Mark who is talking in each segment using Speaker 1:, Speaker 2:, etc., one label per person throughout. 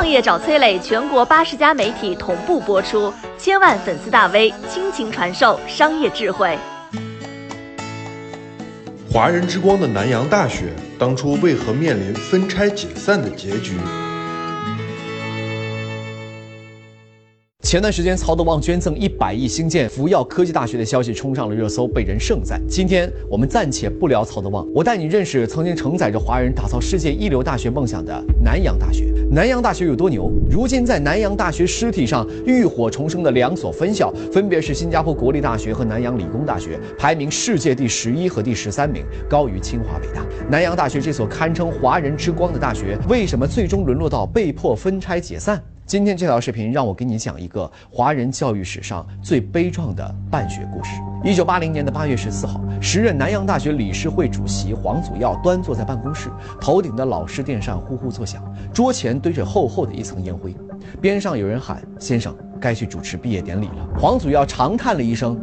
Speaker 1: 创业找崔磊，全国八十家媒体同步播出，千万粉丝大 V 倾情传授商业智慧。
Speaker 2: 华人之光的南洋大学，当初为何面临分拆解散的结局？
Speaker 3: 前段时间，曹德旺捐赠一百亿兴建福耀科技大学的消息冲上了热搜，被人盛赞。今天我们暂且不聊曹德旺，我带你认识曾经承载着华人打造世界一流大学梦想的南洋大学。南洋大学有多牛？如今在南洋大学尸体上浴火重生的两所分校，分别是新加坡国立大学和南洋理工大学，排名世界第十一和第十三名，高于清华北大。南洋大学这所堪称华人之光的大学，为什么最终沦落到被迫分拆解散？今天这条视频让我给你讲一个华人教育史上最悲壮的办学故事。一九八零年的八月十四号，时任南洋大学理事会主席黄祖耀端坐在办公室，头顶的老式电扇呼呼作响，桌前堆着厚厚的一层烟灰，边上有人喊：“先生，该去主持毕业典礼了。”黄祖耀长叹了一声：“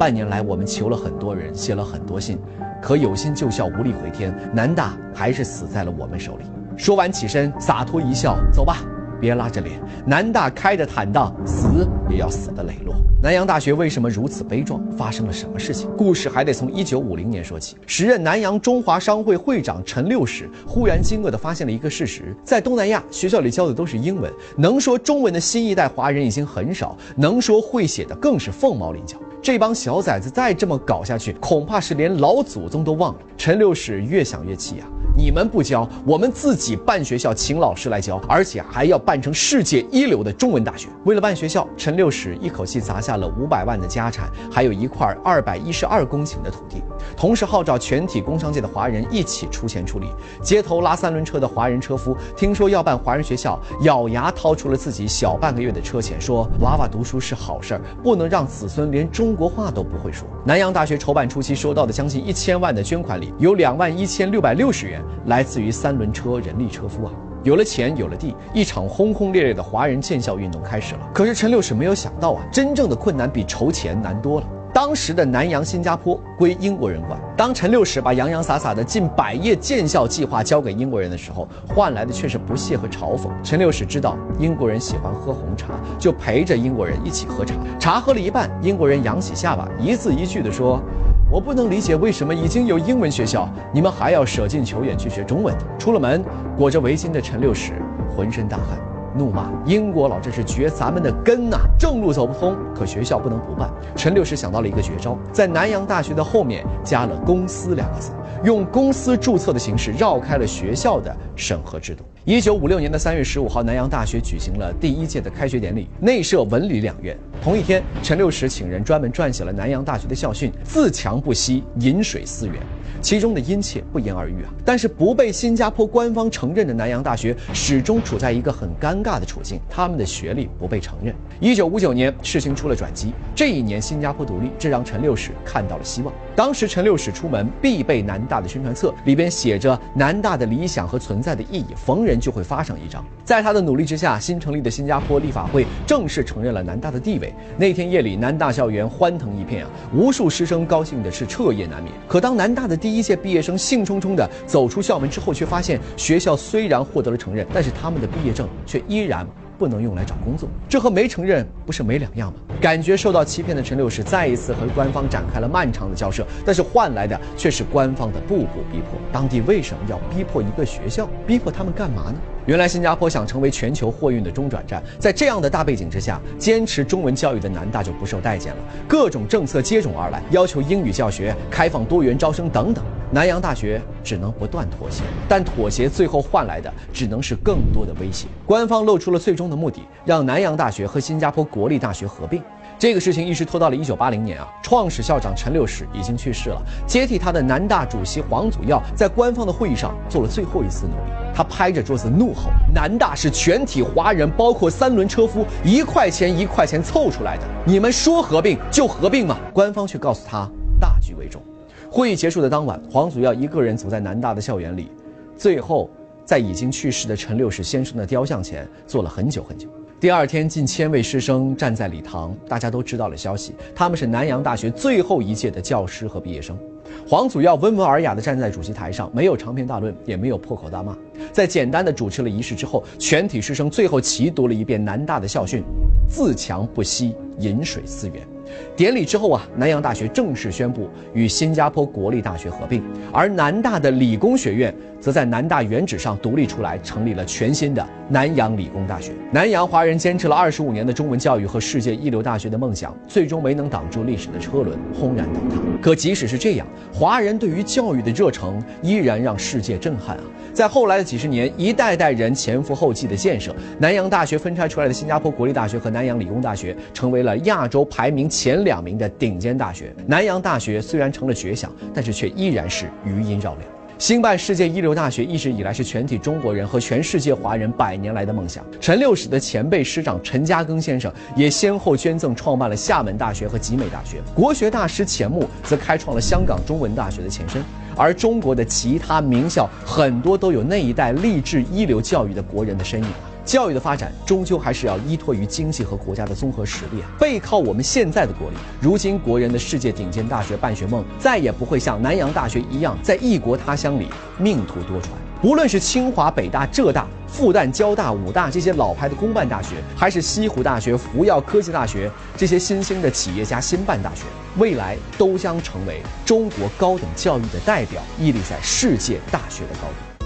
Speaker 3: 半年来，我们求了很多人，写了很多信，可有心救校无力回天，南大还是死在了我们手里。”说完起身，洒脱一笑：“走吧。”别拉着脸，南大开着坦荡，死也要死得磊落。南洋大学为什么如此悲壮？发生了什么事情？故事还得从一九五零年说起。时任南洋中华商会会长陈六史忽然惊愕地发现了一个事实：在东南亚学校里教的都是英文，能说中文的新一代华人已经很少，能说会写的更是凤毛麟角。这帮小崽子再这么搞下去，恐怕是连老祖宗都忘了。陈六史越想越气呀。你们不教，我们自己办学校，请老师来教，而且还要办成世界一流的中文大学。为了办学校，陈六史一口气砸下了五百万的家产，还有一块二百一十二公顷的土地，同时号召全体工商界的华人一起出钱出力。街头拉三轮车的华人车夫听说要办华人学校，咬牙掏出了自己小半个月的车钱，说娃娃读书是好事儿，不能让子孙连中国话都不会说。南洋大学筹办初期收到的将近一千万的捐款里，有两万一千六百六十元。来自于三轮车人力车夫啊，有了钱，有了地，一场轰轰烈烈的华人建校运动开始了。可是陈六使没有想到啊，真正的困难比筹钱难多了。当时的南洋新加坡归英国人管，当陈六使把洋洋洒洒的近百页建校计划交给英国人的时候，换来的却是不屑和嘲讽。陈六使知道英国人喜欢喝红茶，就陪着英国人一起喝茶。茶喝了一半，英国人扬起下巴，一字一句地说。我不能理解为什么已经有英文学校，你们还要舍近求远去学中文。出了门，裹着围巾的陈六使浑身大汗，怒骂英国佬这是掘咱们的根呐！正路走不通，可学校不能不办。陈六史想到了一个绝招，在南洋大学的后面加了“公司”两个字，用公司注册的形式绕开了学校的审核制度。一九五六年的三月十五号，南洋大学举行了第一届的开学典礼，内设文理两院。同一天，陈六史请人专门撰写了南洋大学的校训：“自强不息，饮水思源。”其中的殷切不言而喻啊！但是不被新加坡官方承认的南洋大学始终处在一个很尴尬的处境，他们的学历不被承认。一九五九年，事情出了转机。这一年，新加坡独立，这让陈六史看到了希望。当时，陈六使出门必备南大的宣传册，里边写着南大的理想和存在的意义，逢人就会发上一张。在他的努力之下，新成立的新加坡立法会正式承认了南大的地位。那天夜里，南大校园欢腾一片啊，无数师生高兴的是彻夜难眠。可当南大的第一届毕业生兴冲冲的走出校门之后，却发现学校虽然获得了承认，但是他们的毕业证却依然。不能用来找工作，这和没承认不是没两样吗？感觉受到欺骗的陈六史再一次和官方展开了漫长的交涉，但是换来的却是官方的步步逼迫。当地为什么要逼迫一个学校？逼迫他们干嘛呢？原来新加坡想成为全球货运的中转站，在这样的大背景之下，坚持中文教育的南大就不受待见了。各种政策接踵而来，要求英语教学、开放多元招生等等。南洋大学只能不断妥协，但妥协最后换来的只能是更多的威胁。官方露出了最终的目的，让南洋大学和新加坡国立大学合并。这个事情一直拖到了一九八零年啊，创始校长陈六史已经去世了，接替他的南大主席黄祖耀在官方的会议上做了最后一次努力。他拍着桌子怒吼：“南大是全体华人，包括三轮车夫，一块钱一块钱凑出来的，你们说合并就合并吗？”官方却告诉他，大局为重。会议结束的当晚，黄祖耀一个人走在南大的校园里，最后在已经去世的陈六史先生的雕像前坐了很久很久。第二天，近千位师生站在礼堂，大家都知道了消息，他们是南洋大学最后一届的教师和毕业生。黄祖耀温文尔雅地站在主席台上，没有长篇大论，也没有破口大骂，在简单的主持了仪式之后，全体师生最后齐读了一遍南大的校训：“自强不息，饮水思源。”典礼之后啊，南洋大学正式宣布与新加坡国立大学合并，而南大的理工学院则在南大原址上独立出来，成立了全新的南洋理工大学。南洋华人坚持了二十五年的中文教育和世界一流大学的梦想，最终没能挡住历史的车轮，轰然倒塌。可即使是这样，华人对于教育的热诚依然让世界震撼啊！在后来的几十年，一代代人前赴后继的建设，南洋大学分拆出来的新加坡国立大学和南洋理工大学，成为了亚洲排名前两名的顶尖大学。南洋大学虽然成了绝响，但是却依然是余音绕梁。兴办世界一流大学一直以来是全体中国人和全世界华人百年来的梦想。陈六使的前辈师长陈嘉庚先生也先后捐赠创办了厦门大学和集美大学。国学大师钱穆则开创了香港中文大学的前身。而中国的其他名校很多都有那一代励志一流教育的国人的身影。教育的发展终究还是要依托于经济和国家的综合实力啊！背靠我们现在的国力，如今国人的世界顶尖大学办学梦再也不会像南洋大学一样在异国他乡里命途多舛。无论是清华、北大、浙大、复旦、交大、武大这些老牌的公办大学，还是西湖大学、福耀科技大学这些新兴的企业家新办大学，未来都将成为中国高等教育的代表，屹立在世界大学的高度。